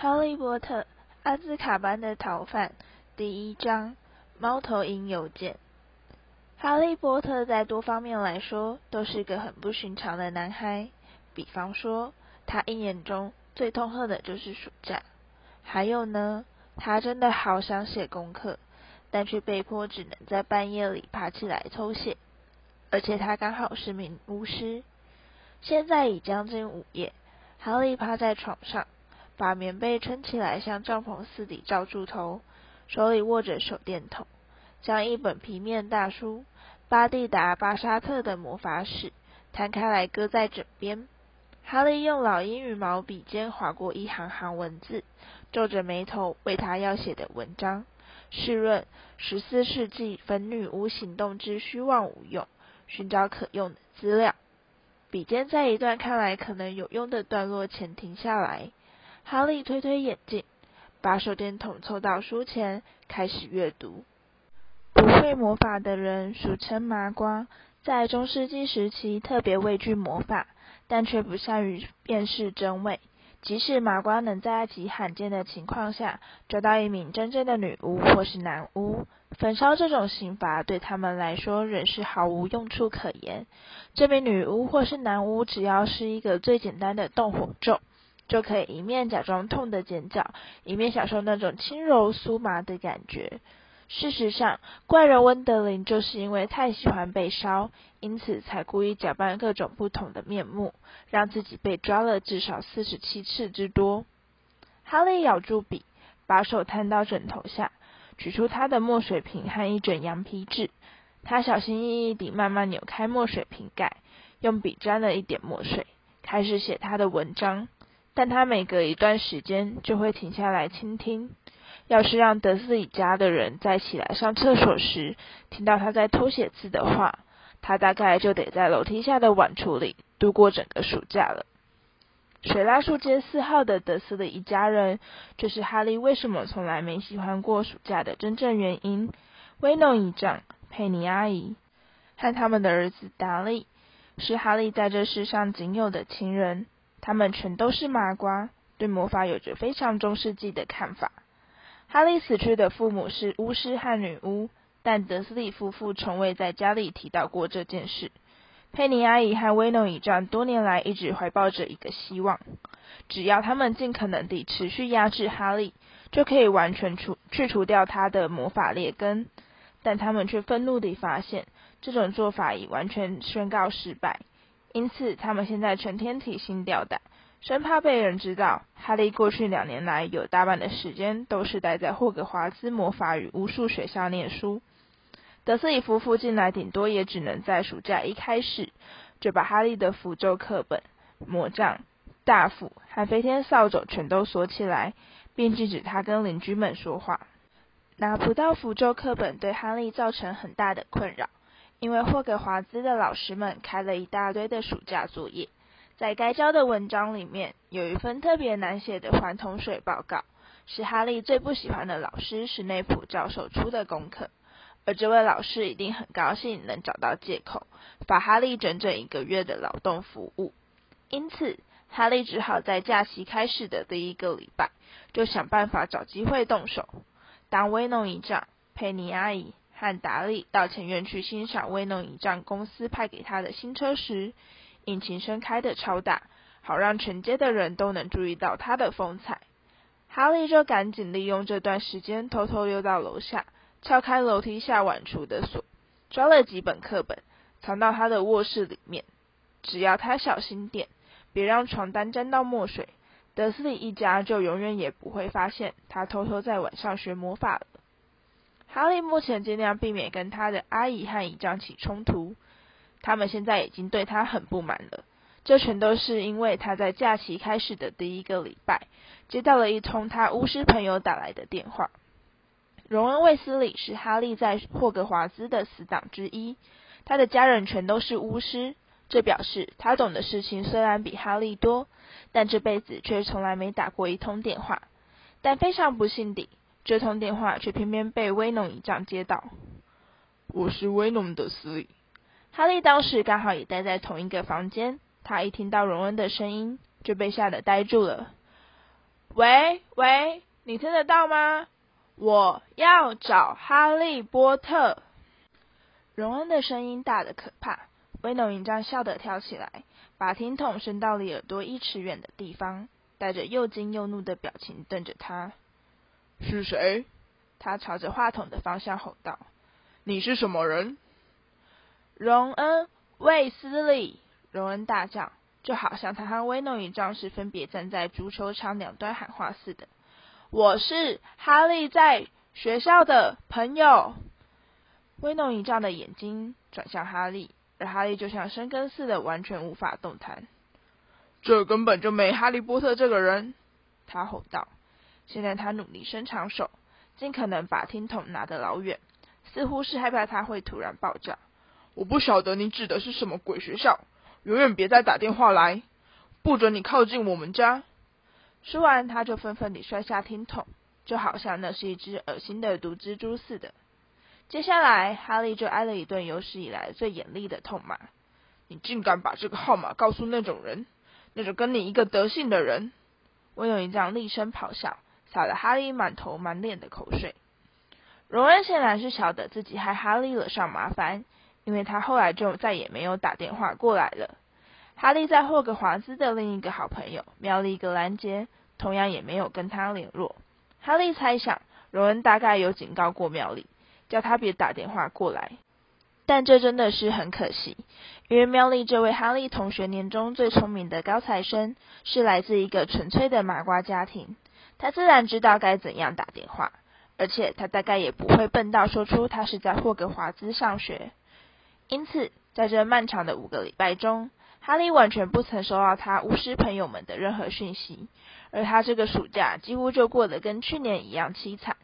哈利波特、阿兹卡班的逃犯第一章：猫头鹰邮件。哈利波特在多方面来说都是个很不寻常的男孩。比方说，他一年中最痛恨的就是暑假。还有呢，他真的好想写功课，但却被迫只能在半夜里爬起来偷写。而且他刚好是名巫师。现在已将近午夜，哈利趴在床上。把棉被撑起来，像帐篷似的罩住头，手里握着手电筒，将一本平面大书《巴蒂达·巴沙特的魔法史》摊开来，搁在枕边。哈利用老鹰羽毛笔尖划过一行行文字，皱着眉头为他要写的文章。试论十四世纪粉女巫行动之虚妄无用，寻找可用的资料。笔尖在一段看来可能有用的段落前停下来。哈利推推眼镜，把手电筒凑到书前，开始阅读。不会魔法的人俗称麻瓜，在中世纪时期特别畏惧魔法，但却不善于辨识真伪。即使麻瓜能在极罕见的情况下抓到一名真正的女巫或是男巫，焚烧这种刑罚对他们来说仍是毫无用处可言。这名女巫或是男巫只要是一个最简单的动火咒。就可以一面假装痛的尖叫，一面享受那种轻柔酥麻的感觉。事实上，怪人温德林就是因为太喜欢被烧，因此才故意假扮各种不同的面目，让自己被抓了至少四十七次之多。哈利咬住笔，把手摊到枕头下，取出他的墨水瓶和一卷羊皮纸。他小心翼翼地慢慢扭开墨水瓶盖，用笔沾了一点墨水，开始写他的文章。但他每隔一段时间就会停下来倾听。要是让德斯里家的人在起来上厕所时听到他在偷写字的话，他大概就得在楼梯下的碗橱里度过整个暑假了。水拉树街四号的德斯里一家人，就是哈利为什么从来没喜欢过暑假的真正原因。威诺姨丈、佩妮阿姨和他们的儿子达利，是哈利在这世上仅有的亲人。他们全都是麻瓜，对魔法有着非常中世纪的看法。哈利死去的父母是巫师和女巫，但德斯利夫妇从未在家里提到过这件事。佩妮阿姨和威诺姨丈多年来一直怀抱着一个希望：只要他们尽可能地持续压制哈利，就可以完全除去除掉他的魔法劣根。但他们却愤怒地发现，这种做法已完全宣告失败。因此，他们现在成天提心吊胆，生怕被人知道哈利过去两年来有大半的时间都是待在霍格华兹魔法与巫术学校念书。德斯里夫妇近来顶多也只能在暑假一开始就把哈利的符咒课本、魔杖、大斧和飞天扫帚全都锁起来，并禁止他跟邻居们说话。拿不到符咒课本对哈利造成很大的困扰。因为霍格华兹的老师们开了一大堆的暑假作业，在该交的文章里面有一份特别难写的环桶水报告，是哈利最不喜欢的老师史内普教授出的功课，而这位老师一定很高兴能找到借口罚哈利整整一个月的劳动服务，因此哈利只好在假期开始的第一个礼拜就想办法找机会动手，当威农一丈，佩妮阿姨。和达利到前院去欣赏威诺影帐公司派给他的新车时，引擎声开得超大，好让全街的人都能注意到他的风采。哈利就赶紧利用这段时间，偷偷溜到楼下，撬开楼梯下碗橱的锁，抓了几本课本，藏到他的卧室里面。只要他小心点，别让床单沾到墨水，德斯里一家就永远也不会发现他偷偷在晚上学魔法了。哈利目前尽量避免跟他的阿姨和姨丈起冲突，他们现在已经对他很不满了。这全都是因为他在假期开始的第一个礼拜，接到了一通他巫师朋友打来的电话。荣恩·卫斯理是哈利在霍格华兹的死党之一，他的家人全都是巫师，这表示他懂的事情虽然比哈利多，但这辈子却从来没打过一通电话。但非常不幸地。这通电话却偏偏被威农一丈接到。我是威农的司理。哈利当时刚好也待在同一个房间，他一听到荣恩的声音就被吓得呆住了。喂喂，你听得到吗？我要找哈利波特。荣恩的声音大得可怕，威农营长笑得跳起来，把听筒伸到离耳朵一尺远的地方，带着又惊又怒的表情瞪着他。是谁？他朝着话筒的方向吼道：“你是什么人？”荣恩·卫斯理，荣恩大叫，就好像他和威诺营长是分别站在足球场两端喊话似的。我是哈利在学校的朋友。威诺一丈的眼睛转向哈利，而哈利就像生根似的，完全无法动弹。这根本就没哈利波特这个人！他吼道。现在他努力伸长手，尽可能把听筒拿得老远，似乎是害怕他会突然爆炸。我不晓得你指的是什么鬼学校，永远别再打电话来，不准你靠近我们家。说完，他就愤愤地摔下听筒，就好像那是一只恶心的毒蜘蛛似的。接下来，哈利就挨了一顿有史以来最严厉的痛骂：“你竟敢把这个号码告诉那种人，那种跟你一个德性的人！”威廉一丈厉声咆哮，洒了哈利满头满脸的口水。荣恩显然是晓得自己害哈利惹上麻烦，因为他后来就再也没有打电话过来了。哈利在霍格华兹的另一个好朋友妙丽格兰杰，同样也没有跟他联络。哈利猜想，荣恩大概有警告过妙丽，叫他别打电话过来。但这真的是很可惜，因为妙丽这位哈利同学年中最聪明的高材生，是来自一个纯粹的麻瓜家庭。他自然知道该怎样打电话，而且他大概也不会笨到说出他是在霍格华兹上学。因此，在这漫长的五个礼拜中，哈利完全不曾收到他巫师朋友们的任何讯息，而他这个暑假几乎就过得跟去年一样凄惨。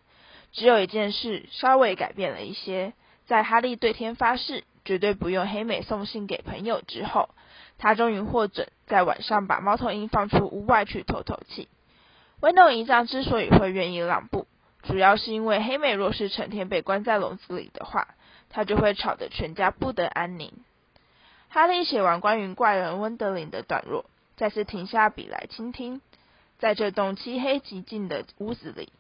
只有一件事稍微改变了一些，在哈利对天发誓绝对不用黑美送信给朋友之后，他终于获准在晚上把猫头鹰放出屋外去透透气。威诺姨丈之所以会愿意让步，主要是因为黑美若是成天被关在笼子里的话，她就会吵得全家不得安宁。哈利写完关于怪人温德林的段落，再次停下笔来倾听。在这栋漆黑寂静的屋子里，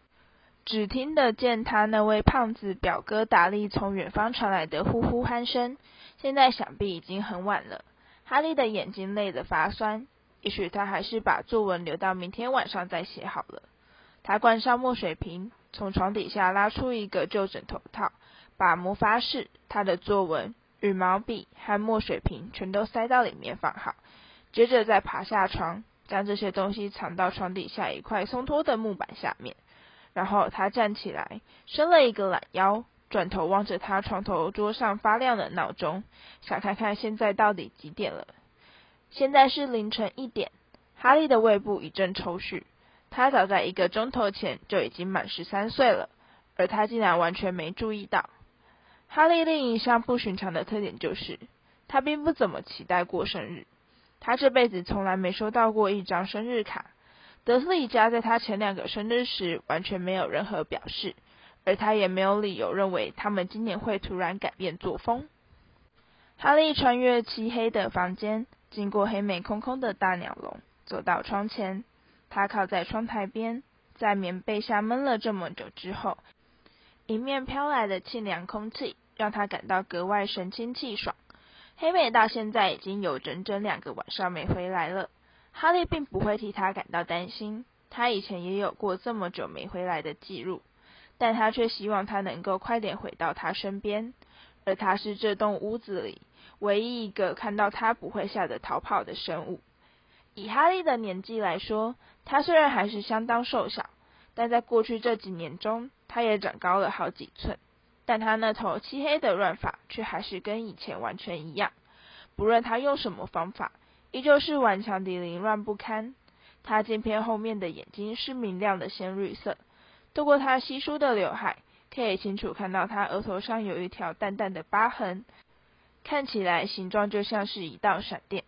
只听得见他那位胖子表哥达利从远方传来的呼呼鼾声。现在想必已经很晚了，哈利的眼睛累得发酸。也许他还是把作文留到明天晚上再写好了。他关上墨水瓶，从床底下拉出一个旧枕头套，把魔法史、他的作文。羽毛笔和墨水瓶全都塞到里面放好，接着再爬下床，将这些东西藏到床底下一块松脱的木板下面。然后他站起来，伸了一个懒腰，转头望着他床头桌上发亮的闹钟，想看看现在到底几点了。现在是凌晨一点。哈利的胃部一阵抽搐，他早在一个钟头前就已经满十三岁了，而他竟然完全没注意到。哈利另一项不寻常的特点就是，他并不怎么期待过生日。他这辈子从来没收到过一张生日卡。德斯里家在他前两个生日时完全没有任何表示，而他也没有理由认为他们今年会突然改变作风。哈利穿越漆黑的房间，经过黑美空空的大鸟笼，走到窗前。他靠在窗台边，在棉被下闷了这么久之后。迎面飘来的清凉空气，让他感到格外神清气爽。黑美到现在已经有整整两个晚上没回来了。哈利并不会替他感到担心，他以前也有过这么久没回来的记录，但他却希望他能够快点回到他身边。而他是这栋屋子里唯一一个看到他不会吓得逃跑的生物。以哈利的年纪来说，他虽然还是相当瘦小，但在过去这几年中，他也长高了好几寸，但他那头漆黑的乱发却还是跟以前完全一样。不论他用什么方法，依旧是顽强的凌乱不堪。他镜片后面的眼睛是明亮的鲜绿色，透过他稀疏的刘海，可以清楚看到他额头上有一条淡淡的疤痕，看起来形状就像是一道闪电。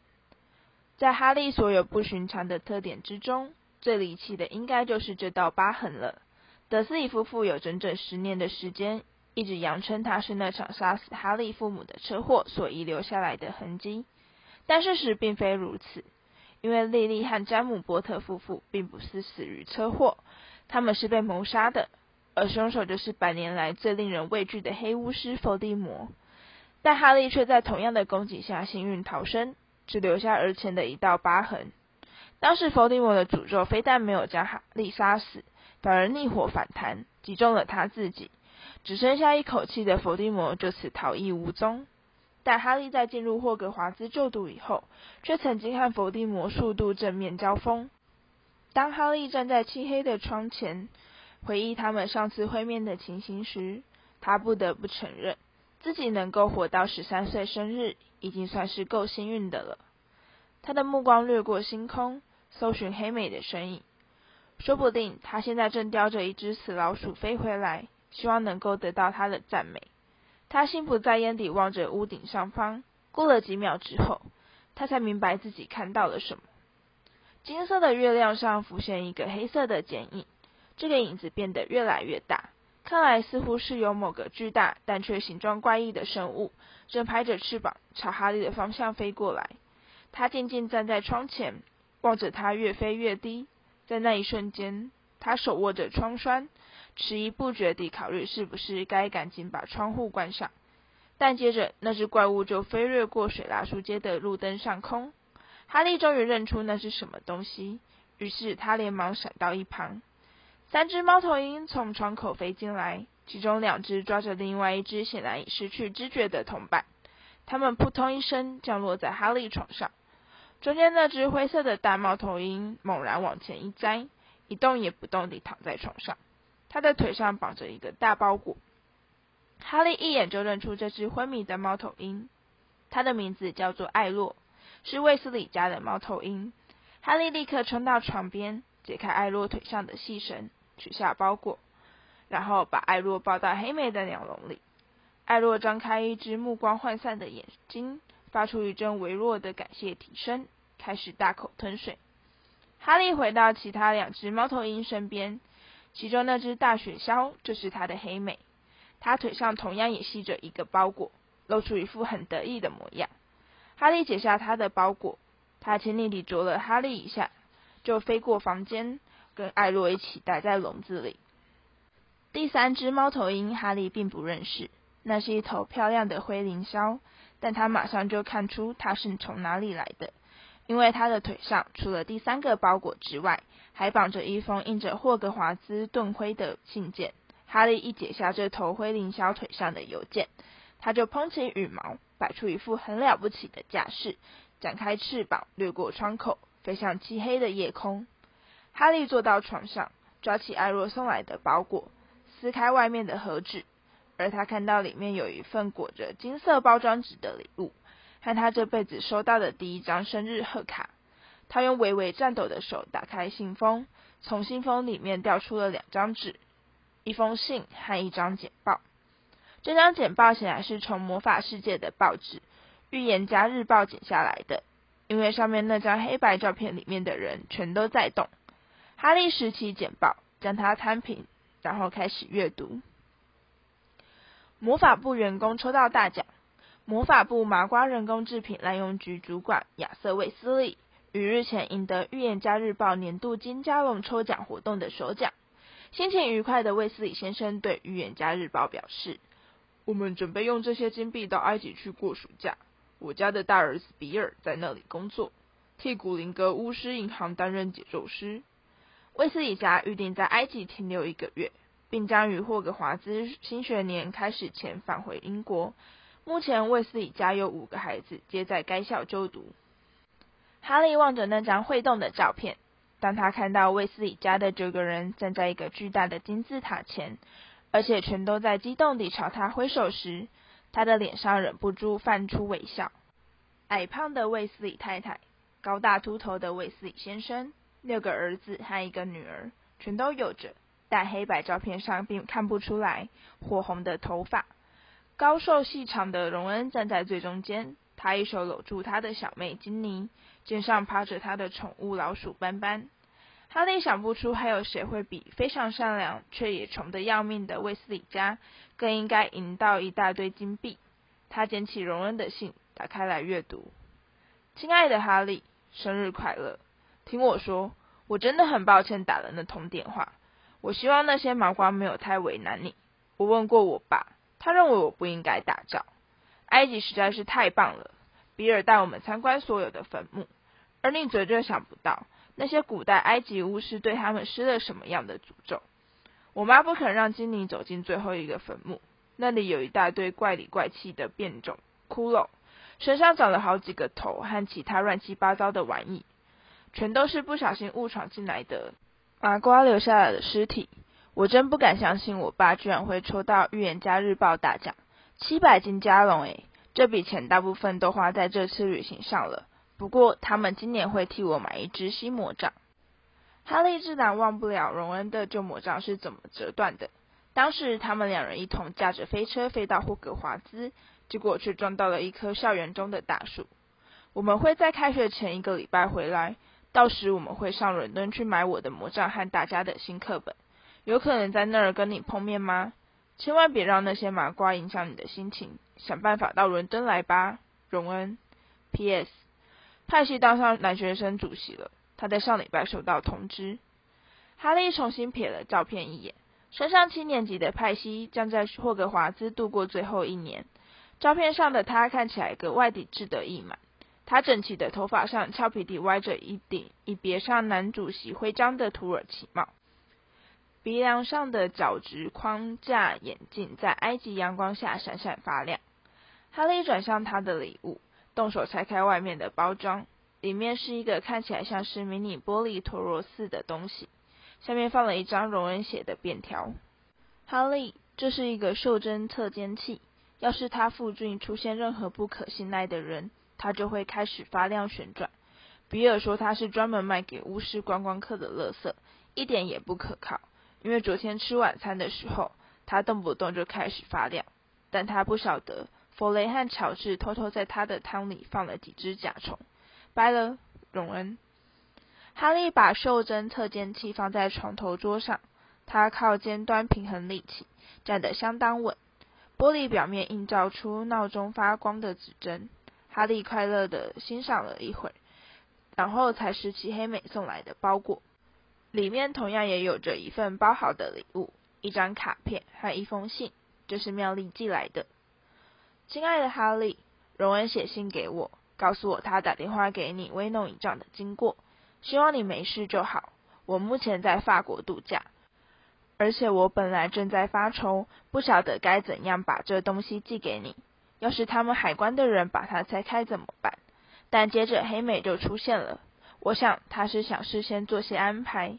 在哈利所有不寻常的特点之中，最离奇的应该就是这道疤痕了。德斯里夫妇有整整十年的时间，一直扬称他是那场杀死哈利父母的车祸所遗留下来的痕迹，但事实并非如此。因为莉莉和詹姆波特夫妇并不是死于车祸，他们是被谋杀的，而凶手就是百年来最令人畏惧的黑巫师伏地魔。但哈利却在同样的攻击下幸运逃生，只留下额前的一道疤痕。当时伏地魔的诅咒非但没有将哈利杀死，反而逆火反弹，击中了他自己。只剩下一口气的伏地魔就此逃逸无踪。但哈利在进入霍格华兹就读以后，却曾经和伏地魔数度正面交锋。当哈利站在漆黑的窗前，回忆他们上次会面的情形时，他不得不承认。自己能够活到十三岁生日，已经算是够幸运的了。他的目光掠过星空，搜寻黑美的身影。说不定他现在正叼着一只死老鼠飞回来，希望能够得到他的赞美。他心不在焉地望着屋顶上方。过了几秒之后，他才明白自己看到了什么。金色的月亮上浮现一个黑色的剪影，这个影子变得越来越大。看来似乎是有某个巨大但却形状怪异的生物，正拍着翅膀朝哈利的方向飞过来。他静静站在窗前，望着它越飞越低。在那一瞬间，他手握着窗栓，迟疑不决地考虑是不是该赶紧把窗户关上。但接着，那只怪物就飞掠过水蜡树街的路灯上空。哈利终于认出那是什么东西，于是他连忙闪到一旁。三只猫头鹰从窗口飞进来，其中两只抓着另外一只显然已失去知觉的同伴。它们扑通一声降落在哈利床上。中间那只灰色的大猫头鹰猛然往前一栽，一动也不动地躺在床上。它的腿上绑着一个大包裹。哈利一眼就认出这只昏迷的猫头鹰，它的名字叫做艾洛，是卫斯理家的猫头鹰。哈利立刻冲到床边，解开艾洛腿上的细绳。取下包裹，然后把艾洛抱到黑莓的鸟笼里。艾洛张开一只目光涣散的眼睛，发出一阵微弱的感谢啼声，开始大口吞水。哈利回到其他两只猫头鹰身边，其中那只大雪橇就是他的黑妹，他腿上同样也系着一个包裹，露出一副很得意的模样。哈利解下他的包裹，他轻昵地啄了哈利一下，就飞过房间。跟艾洛一起待在笼子里。第三只猫头鹰哈利并不认识，那是一头漂亮的灰灵枭，但他马上就看出它是从哪里来的，因为它的腿上除了第三个包裹之外，还绑着一封印着霍格华兹盾徽的信件。哈利一解下这头灰灵枭腿上的邮件，他就蓬起羽毛，摆出一副很了不起的架势，展开翅膀，掠过窗口，飞向漆黑的夜空。哈利坐到床上，抓起艾若送来的包裹，撕开外面的盒纸，而他看到里面有一份裹着金色包装纸的礼物，和他这辈子收到的第一张生日贺卡。他用微微颤抖的手打开信封，从信封里面掉出了两张纸，一封信和一张简报。这张简报显然是从魔法世界的报纸《预言家日报》剪下来的，因为上面那张黑白照片里面的人全都在动。哈利拾起简报，将它摊平，然后开始阅读。魔法部员工抽到大奖，魔法部麻瓜人工制品滥用局主管亚瑟·卫斯理于日前赢得《预言家日报》年度金加龙抽奖活动的首奖。心情愉快的卫斯理先生对《预言家日报》表示：“我们准备用这些金币到埃及去过暑假。我家的大儿子比尔在那里工作，替古灵阁巫师银行担任解咒师。”卫斯理家预定在埃及停留一个月，并将于霍格华兹新学年开始前返回英国。目前，卫斯理家有五个孩子皆在该校就读。哈利望着那张会动的照片，当他看到卫斯理家的九个人站在一个巨大的金字塔前，而且全都在激动地朝他挥手时，他的脸上忍不住泛出微笑。矮胖的卫斯理太太，高大秃头的卫斯理先生。六个儿子和一个女儿，全都有着，但黑白照片上并看不出来火红的头发。高瘦细长的荣恩站在最中间，他一手搂住他的小妹金妮，肩上趴着他的宠物老鼠斑斑。哈利想不出还有谁会比非常善良却也穷得要命的卫斯理家更应该赢到一大堆金币。他捡起荣恩的信，打开来阅读。亲爱的哈利。生日快乐。听我说，我真的很抱歉打了那通电话。我希望那些麻瓜没有太为难你。我问过我爸，他认为我不应该打仗。埃及实在是太棒了。比尔带我们参观所有的坟墓，而你绝对想不到那些古代埃及巫师对他们施了什么样的诅咒。我妈不肯让精灵走进最后一个坟墓，那里有一大堆怪里怪气的变种骷髅，身上长了好几个头和其他乱七八糟的玩意。全都是不小心误闯进来的麻瓜留下来的尸体。我真不敢相信，我爸居然会抽到《预言家日报》大奖，七百金加龙诶！这笔钱大部分都花在这次旅行上了。不过他们今年会替我买一支新魔杖。哈利自然忘不了荣恩的旧魔杖是怎么折断的。当时他们两人一同驾着飞车飞到霍格华兹，结果却撞到了一棵校园中的大树。我们会在开学前一个礼拜回来。到时我们会上伦敦去买我的魔杖和大家的新课本，有可能在那儿跟你碰面吗？千万别让那些麻瓜影响你的心情，想办法到伦敦来吧，荣恩。P.S. 派系当上男学生主席了，他在上礼拜收到通知。哈利重新瞥了照片一眼，升上七年级的派西将在霍格华兹度过最后一年。照片上的他看起来格外的志得意满。他整齐的头发上俏皮地歪着一顶已别上男主席徽章的土耳其帽，鼻梁上的角质框架眼镜在埃及阳光下闪闪发亮。哈利转向他的礼物，动手拆开外面的包装，里面是一个看起来像是迷你玻璃陀螺似的东西，下面放了一张荣恩写的便条。哈利，这是一个袖珍测监器，要是他附近出现任何不可信赖的人。它就会开始发亮旋转。比尔说它是专门卖给巫师观光客的垃圾，一点也不可靠。因为昨天吃晚餐的时候，它动不动就开始发亮。但他不晓得，弗雷和乔治偷偷在他的汤里放了几只甲虫。拜了，荣恩。哈利把袖珍测监器放在床头桌上，他靠尖端平衡力气，站得相当稳。玻璃表面映照出闹钟发光的指针。哈利快乐的欣赏了一会儿，然后才拾起黑美送来的包裹，里面同样也有着一份包好的礼物，一张卡片和一封信，这是妙丽寄来的。亲爱的哈利，荣恩写信给我，告诉我他打电话给你威弄一仗的经过，希望你没事就好。我目前在法国度假，而且我本来正在发愁，不晓得该怎样把这东西寄给你。要是他们海关的人把它拆开怎么办？但接着黑美就出现了。我想他是想事先做些安排，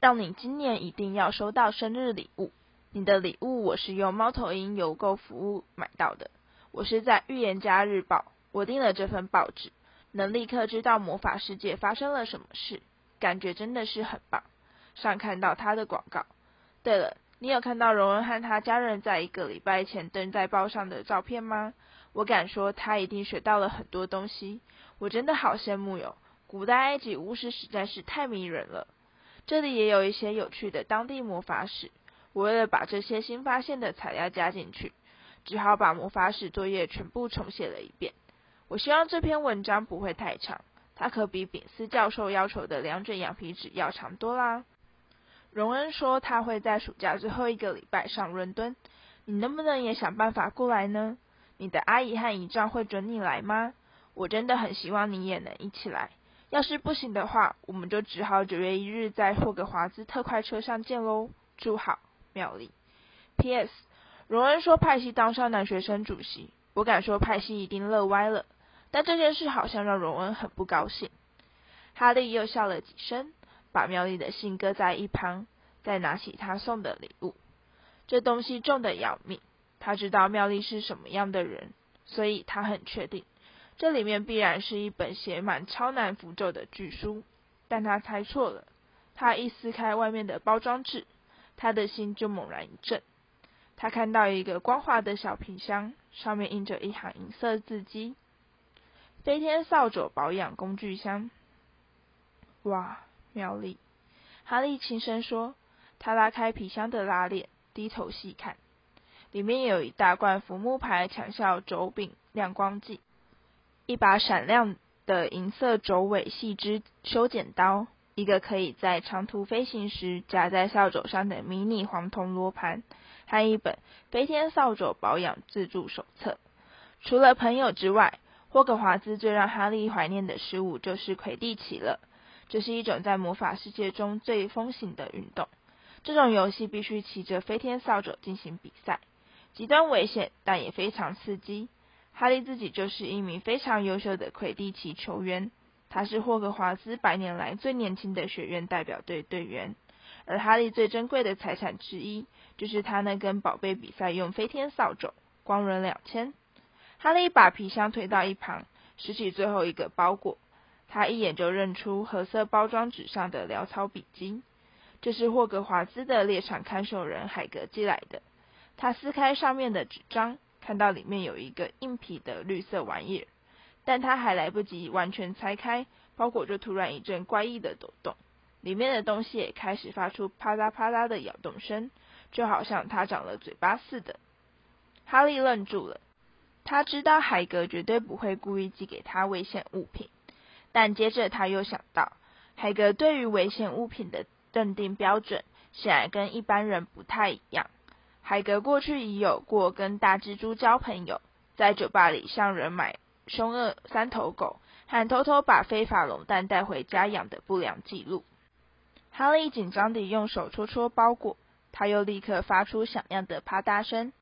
让你今年一定要收到生日礼物。你的礼物我是用猫头鹰邮购服务买到的。我是在《预言家日报》，我订了这份报纸，能立刻知道魔法世界发生了什么事，感觉真的是很棒。上看到他的广告。对了。你有看到荣恩和他家人在一个礼拜前登在报上的照片吗？我敢说他一定学到了很多东西。我真的好羡慕哟！古代埃及巫师实在是太迷人了。这里也有一些有趣的当地魔法史。我为了把这些新发现的材料加进去，只好把魔法史作业全部重写了一遍。我希望这篇文章不会太长，它可比丙斯教授要求的两卷羊皮纸要长多啦。荣恩说他会在暑假最后一个礼拜上伦敦，你能不能也想办法过来呢？你的阿姨和姨丈会准你来吗？我真的很希望你也能一起来。要是不行的话，我们就只好九月一日在霍格华兹特快车上见喽。祝好，妙丽。P.S. 荣恩说派西当上男学生主席，我敢说派西一定乐歪了。但这件事好像让荣恩很不高兴。哈利又笑了几声。把妙丽的信搁在一旁，再拿起他送的礼物。这东西重的要命，他知道妙丽是什么样的人，所以他很确定，这里面必然是一本写满超难符咒的巨书。但他猜错了，他一撕开外面的包装纸，他的心就猛然一震。他看到一个光滑的小皮箱，上面印着一行银色字迹：“飞天扫帚保养工具箱。”哇！妙丽，哈利轻声说。他拉开皮箱的拉链，低头细看，里面有一大罐福木牌强效轴柄亮光剂，一把闪亮的银色轴尾细枝修剪刀，一个可以在长途飞行时夹在扫帚上的迷你黄铜罗盘，和一本飞天扫帚保养自助手册。除了朋友之外，霍格华兹最让哈利怀念的事物就是魁地奇了。这是一种在魔法世界中最风行的运动。这种游戏必须骑着飞天扫帚进行比赛，极端危险，但也非常刺激。哈利自己就是一名非常优秀的魁地奇球员，他是霍格华兹百年来最年轻的学院代表队队员。而哈利最珍贵的财产之一，就是他那根宝贝比赛用飞天扫帚，光轮两千。哈利把皮箱推到一旁，拾起最后一个包裹。他一眼就认出褐色包装纸上的潦草笔迹，这是霍格华兹的猎场看守人海格寄来的。他撕开上面的纸张。看到里面有一个硬皮的绿色玩意儿，但他还来不及完全拆开，包裹就突然一阵怪异的抖动，里面的东西也开始发出啪嗒啪嗒的咬动声，就好像它长了嘴巴似的。哈利愣住了，他知道海格绝对不会故意寄给他危险物品，但接着他又想到，海格对于危险物品的认定标准显然跟一般人不太一样。海格过去已有过跟大蜘蛛交朋友，在酒吧里向人买凶恶三头狗，还偷偷把非法龙蛋带回家养的不良记录。哈利紧张地用手戳戳包裹，他又立刻发出响亮的啪嗒声。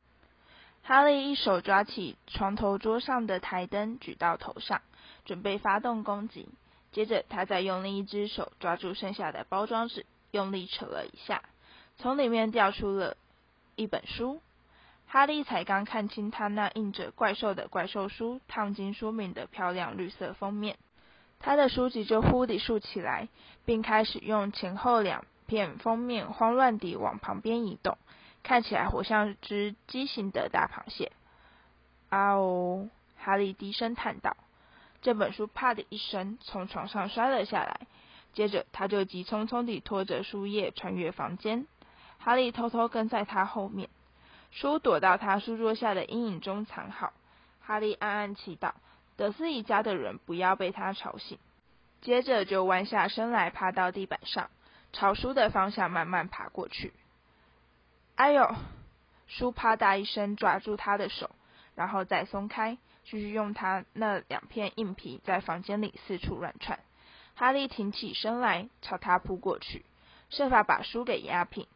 哈利一手抓起床头桌上的台灯，举到头上，准备发动攻击。接着，他再用另一只手抓住剩下的包装纸，用力扯了一下，从里面掉出了。一本书，哈利才刚看清他那印着怪兽的怪兽书烫金书名的漂亮绿色封面，他的书籍就忽地竖起来，并开始用前后两片封面慌乱地往旁边移动，看起来活像只畸形的大螃蟹。啊哦！哈利低声叹道。这本书啪的一声从床上摔了下来，接着他就急匆匆地拖着书页穿越房间。哈利偷偷跟在他后面，书躲到他书桌下的阴影中藏好。哈利暗暗祈祷，德斯一家的人不要被他吵醒。接着就弯下身来，趴到地板上，朝书的方向慢慢爬过去。哎呦！书啪嗒一声抓住他的手，然后再松开，继续用他那两片硬皮在房间里四处乱窜。哈利挺起身来，朝他扑过去，设法把书给压平。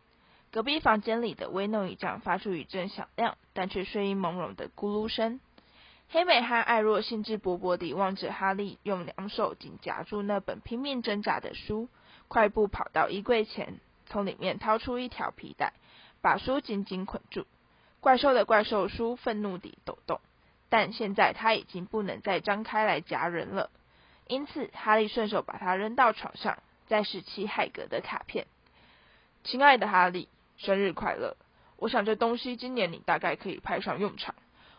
隔壁房间里的威诺一丈发出一阵响亮，但却睡意朦胧的咕噜声。黑美和艾若兴致勃勃地望着哈利，用两手紧夹住那本拼命挣扎的书，快步跑到衣柜前，从里面掏出一条皮带，把书紧紧捆住。怪兽的怪兽书愤怒地抖动，但现在他已经不能再张开来夹人了，因此哈利顺手把它扔到床上，再拾起海格的卡片。亲爱的哈利。生日快乐！我想这东西今年你大概可以派上用场。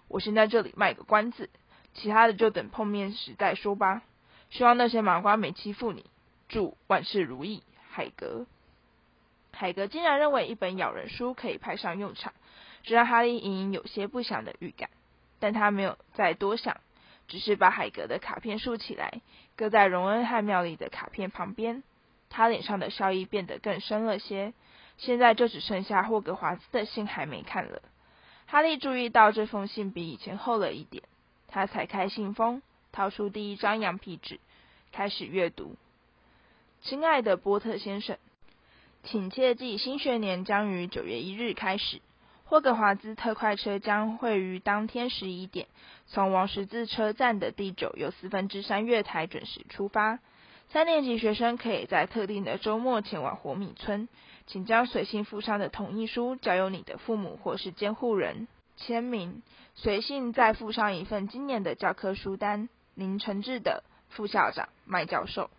我先在这里卖个关子，其他的就等碰面时再说吧。希望那些麻瓜没欺负你。祝万事如意，海格。海格竟然认为一本咬人书可以派上用场，这让哈利隐隐有些不祥的预感。但他没有再多想，只是把海格的卡片竖起来，搁在荣恩和妙丽的卡片旁边。他脸上的笑意变得更深了些。现在就只剩下霍格华兹的信还没看了。哈利注意到这封信比以前厚了一点，他踩开信封，掏出第一张羊皮纸，开始阅读。亲爱的波特先生，请切记，新学年将于九月一日开始。霍格华兹特快车将会于当天十一点，从王十字车站的第九又四分之三月台准时出发。三年级学生可以在特定的周末前往活米村。请将随信附上的同意书交由你的父母或是监护人签名，随信再附上一份今年的教科书单。您诚挚的副校长麦教授。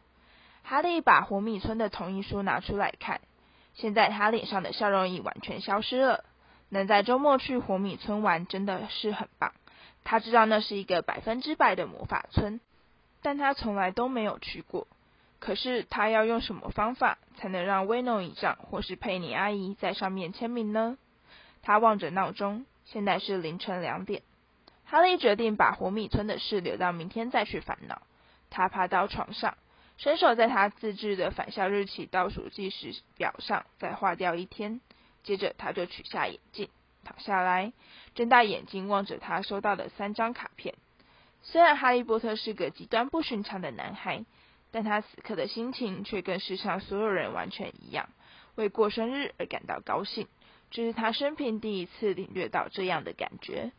哈利把活米村的同意书拿出来看，现在他脸上的笑容已完全消失了。能在周末去火米村玩真的是很棒。他知道那是一个百分之百的魔法村，但他从来都没有去过。可是他要用什么方法才能让威诺姨丈或是佩妮阿姨在上面签名呢？他望着闹钟，现在是凌晨两点。哈利决定把活米村的事留到明天再去烦恼。他爬到床上，伸手在他自制的返校日期倒数计时表上再划掉一天。接着，他就取下眼镜，躺下来，睁大眼睛望着他收到的三张卡片。虽然哈利波特是个极端不寻常的男孩，但他此刻的心情却跟世上所有人完全一样，为过生日而感到高兴。这是他生平第一次领略到这样的感觉。